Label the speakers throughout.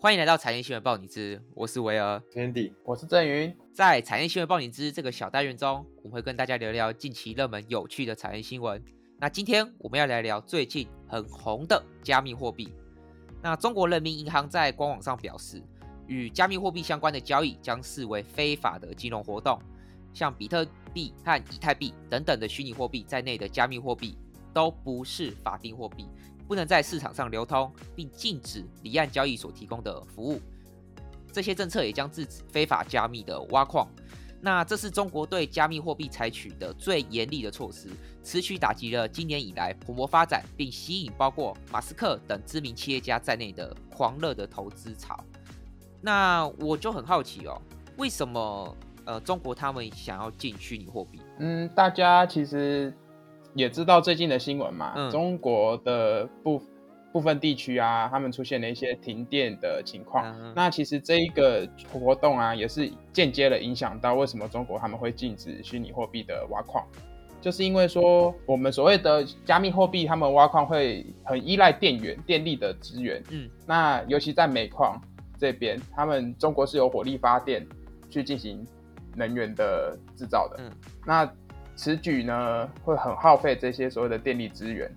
Speaker 1: 欢迎来到产业新闻报你知，我是维儿。
Speaker 2: Andy，
Speaker 3: 我是郑云，
Speaker 1: 在产业新闻报你知这个小单元中，我们会跟大家聊聊近期热门有趣的产业新闻。那今天我们要来聊最近很红的加密货币。那中国人民银行在官网上表示，与加密货币相关的交易将视为非法的金融活动，像比特币和以太币等等的虚拟货币在内的加密货币都不是法定货币，不能在市场上流通，并禁止离岸交易所提供的服务。这些政策也将制止非法加密的挖矿。那这是中国对加密货币采取的最严厉的措施，此举打击了今年以来蓬勃发展并吸引包括马斯克等知名企业家在内的狂热的投资潮。那我就很好奇哦，为什么呃中国他们想要进虚拟货币？
Speaker 3: 嗯，大家其实也知道最近的新闻嘛，
Speaker 1: 嗯
Speaker 3: 中国的部部分地区啊，他们出现了一些停电的情况。
Speaker 1: 嗯
Speaker 3: 那其实这一个活动啊，也是间接的影响到为什么中国他们会禁止虚拟货币的挖矿，就是因为说我们所谓的加密货币，他们挖矿会很依赖电源、电力的资源。
Speaker 1: 嗯，
Speaker 3: 那尤其在煤矿这边，他们中国是有火力发电去进行能源的制造的。
Speaker 1: 嗯，
Speaker 3: 那此举呢会很耗费这些所谓的电力资源，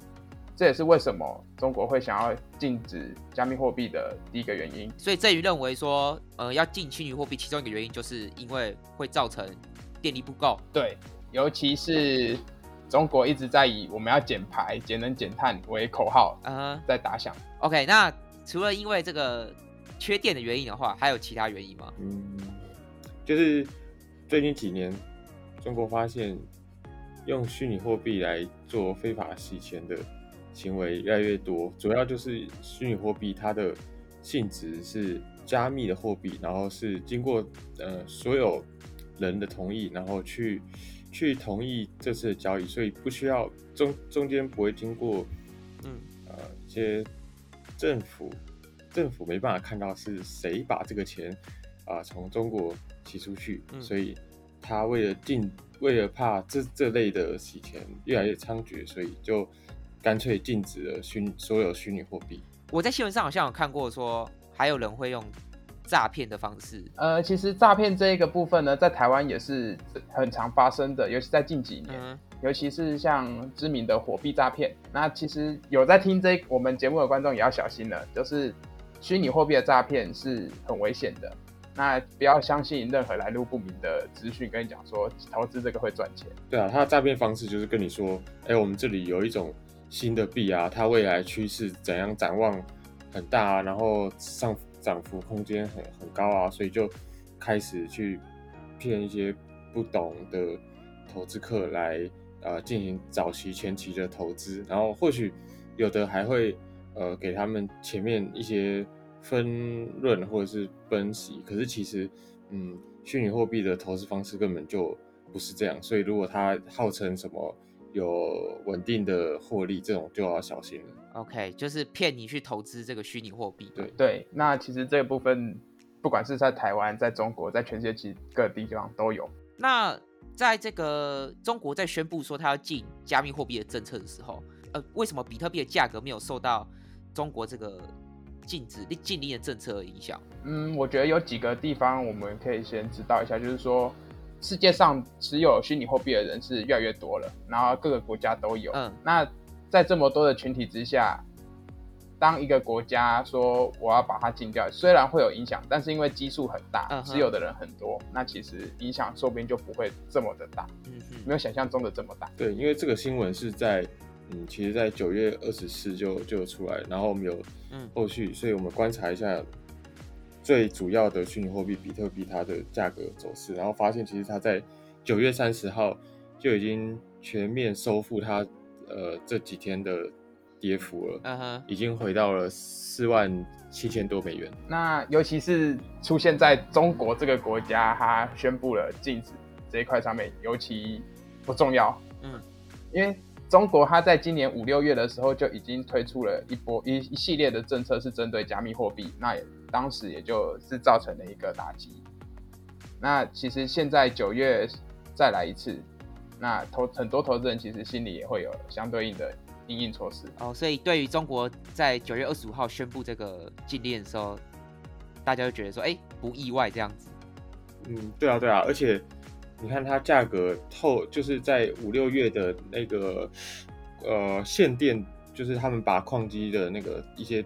Speaker 3: 这也是为什么中国会想要禁止加密货币的第一个原因。
Speaker 1: 所以郑宇认为说，呃，要禁虚拟货币，其中一个原因就是因为会造成电力不够。
Speaker 3: 对，尤其是中国一直在以我们要减排、节能减碳为口号
Speaker 1: 嗯哼
Speaker 3: 在打响。
Speaker 1: OK，那除了因为这个缺电的原因的话，还有其他原因吗？
Speaker 2: 嗯，就是最近几年，中国发现用虚拟货币来做非法洗钱的行为越来越多，主要就是虚拟货币它的性质是加密的货币，然后是经过呃所有人的同意，然后去去同意这次的交易，所以不需要中中间不会经过
Speaker 1: 嗯
Speaker 2: 呃一些政府政府没办法看到是谁把这个钱啊、从中国洗出去，
Speaker 1: 嗯
Speaker 2: 所以他为了禁为了怕这这类的洗钱越来越猖獗，所以就干脆禁止了虚所有虚拟货币。
Speaker 1: 我在新闻上好像有看过说，还有人会用诈骗的方式。
Speaker 3: 呃，其实诈骗这一个部分呢，在台湾也是很常发生的，尤其在近几年。
Speaker 1: 嗯
Speaker 3: 尤其是像知名的火币诈骗，那其实有在听这我们节目的观众也要小心了，就是虚拟货币的诈骗是很危险的，那不要相信任何来路不明的资讯，跟你讲说投资这个会赚钱。
Speaker 2: 对啊，他的诈骗方式就是跟你说，哎，我们这里有一种新的币啊，它未来趋势怎样展望很大啊，然后上涨幅空间很很高啊，所以就开始去骗一些不懂的投资客来呃进行早期前期的投资，然后或许有的还会呃给他们前面一些分润或者是分析，可是其实嗯虚拟货币的投资方式根本就不是这样，所以如果它号称什么有稳定的获利，这种就要小心了。
Speaker 1: ，OK，就是骗你去投资这个虚拟货币。
Speaker 2: 对
Speaker 3: 对，那其实这个部分，不管是在台湾、在中国、在全世界其实各地方都有。
Speaker 1: 那在这个中国在宣布说它要进加密货币的政策的时候，呃，为什么比特币的价格没有受到中国这个禁止禁令的政策的影响？
Speaker 3: 嗯，我觉得有几个地方我们可以先知道一下，就是说世界上持有虚拟货币的人是越来越多了，然后各个国家都有。
Speaker 1: 嗯
Speaker 3: 那在这么多的群体之下，当一个国家说我要把它禁掉，虽然会有影响，但是因为基数很大
Speaker 1: 嗯，
Speaker 3: 持有的人很多，那其实影响说不定就不会这么的大，
Speaker 1: 嗯哼
Speaker 3: 没有想象中的这么大。
Speaker 2: 对，因为这个新闻是在嗯，其实在九月二十四就就出来，然后我们有
Speaker 1: 嗯
Speaker 2: 后续，所以我们观察一下最主要的虚拟货币比特币它的价格走势，然后发现其实它在九月三十号就已经全面收复它呃这几天的跌幅了，
Speaker 1: 嗯哼，
Speaker 2: 已经回到了四万七千多美元。
Speaker 3: 那尤其是出现在中国这个国家，它宣布了禁止这一块上面，尤其不重要。
Speaker 1: 嗯，
Speaker 3: 因为中国它在今年五六月的时候就已经推出了一波一一系列的政策，是针对加密货币，那也当时也就是造成了一个打击。那其实现在九月再来一次，那投很多投资人其实心里也会有相对应的应应措施。
Speaker 1: 哦，所以对于中国在九月二十五号宣布这个禁令的时候，大家就觉得说，哎，不意外这样子。
Speaker 2: 嗯，对啊，对啊，而且你看它价格透，就是在五六月的那个呃限电，就是他们把矿机的那个一些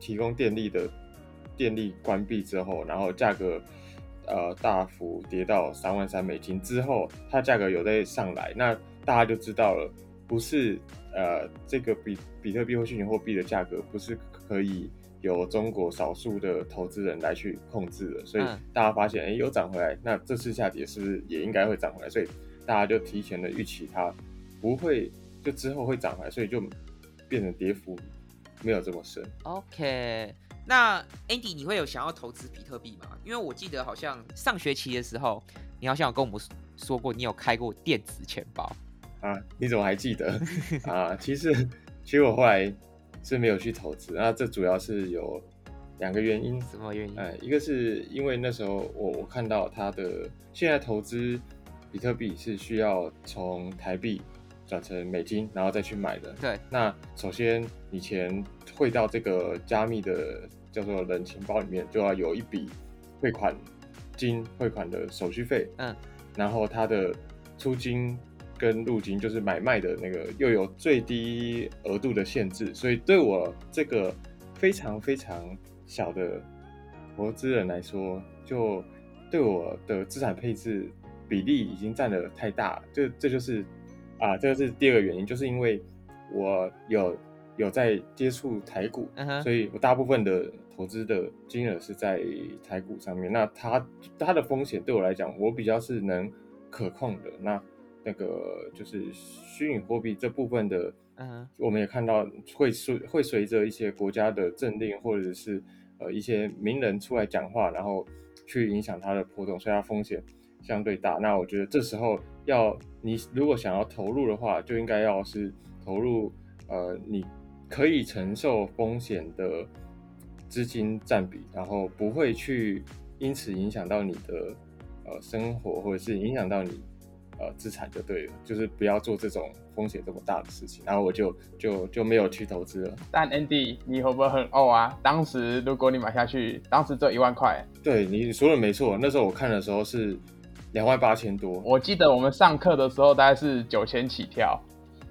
Speaker 2: 提供电力的电力关闭之后，然后价格呃大幅跌到三万三美金之后，它价格有在上来，那大家就知道了，不是呃这个比比特币或虚拟货币的价格不是可以。由中国少数的投资人来去控制了，所以大家发现，哎，又涨回来，那这次下跌是不是也应该会涨回来？所以大家就提前的预期它不会就之后会涨回来，所以就变成跌幅没有这么深。
Speaker 1: OK，那 Andy，你会有想要投资比特币吗？因为我记得好像上学期的时候，你好像有跟我们说过，你有开过电子钱包
Speaker 2: 啊？你怎么还记得 啊？其实，其实我后来。是没有去投资，那这主要是有两个原因。
Speaker 1: 什么原因？
Speaker 2: 哎，一个是因为那时候我我看到它的现在投资比特币是需要从台币转成美金，然后再去买的。
Speaker 1: 对。
Speaker 2: 那首先你钱汇到这个加密的叫做人钱包里面，就要有一笔汇款金汇款的手续费。嗯。然后它的出金。跟入金就是买卖的那个又有最低额度的限制，所以对我这个非常非常小的投资人来说，就对我的资产配置比例已经占的太大，这这就是啊，这个是第二个原因，就是因为我有有在接触台股，所以我大部分的投资的金额是在台股上面，那它它的风险对我来讲，我比较是能可控的那。那个就是虚拟货币这部分的，嗯，我们也看到会随会随着一些国家的政令或者是呃一些名人出来讲话，然后去影响它的波动，所以它风险相对大。那我觉得这时候要你如果想要投入的话，就应该要是投入呃你可以承受风险的资金占比，然后不会去因此影响到你的呃生活，或者是影响到你。呃，资产就对了，就是不要做这种风险这么大的事情，然后我就就就没有去投资了。
Speaker 3: 但 Andy，你会不会很哦啊？当时如果你买下去，当时只有一万块。
Speaker 2: 对，你说的没错，那时候我看的时候是两万八千多。
Speaker 3: 我记得我们上课的时候大概是九千起跳，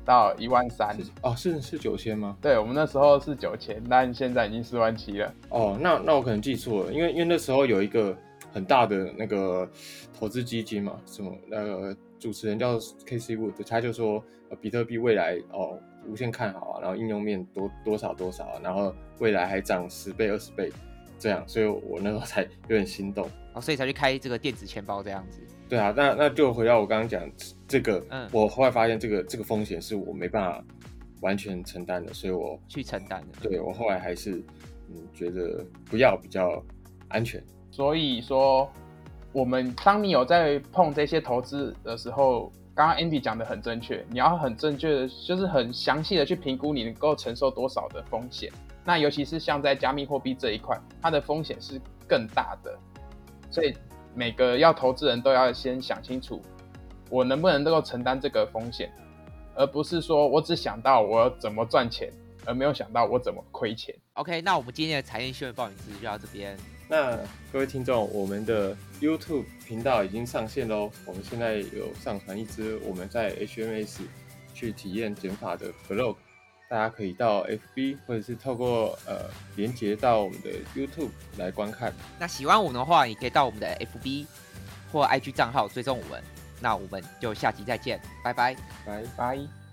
Speaker 3: 到一万三。
Speaker 2: 哦，是是九千吗？
Speaker 3: 对，我们那时候是九千，但现在已经四万七了。
Speaker 2: 哦，那那我可能记错了，因为因为那时候有一个很大的那个投资基金嘛，什么那个。主持人叫 K C Wood，他就说，呃，比特币未来哦无限看好啊，然后应用面多多少多少，啊然后未来还涨十倍二十倍这样，所以我那时候才有点心动，
Speaker 1: 哦，所以才去开这个电子钱包这样子。
Speaker 2: 对啊，那那就回到我刚刚讲这个，嗯，我后来发现这个这个风险是我没办法完全承担的，所以我
Speaker 1: 去承担的。
Speaker 2: 对我后来还是嗯觉得不要比较安全，
Speaker 3: 所以说。我们当你有在碰这些投资的时候，刚刚 Andy 讲的很正确，你要很正确的，就是很详细的去评估你能够承受多少的风险。那尤其是像在加密货币这一块，它的风险是更大的，所以每个要投资人都要先想清楚，我能不能够承担这个风险，而不是说我只想到我怎么赚钱，而没有想到我怎么亏钱。
Speaker 1: OK，那我们今天的财经新闻报名资就到这边。
Speaker 2: 那各位听众，我们的 YouTube 频道已经上线喽。我们现在有上传一支我们在 HMS 去体验减法的 Vlog，大家可以到 FB 或者是透过呃连接到我们的 YouTube 来观看。
Speaker 1: 那喜欢我们的话，也可以到我们的 FB 或 IG 账号追踪我们。那我们就下集再见，拜拜，
Speaker 2: 拜
Speaker 3: 拜。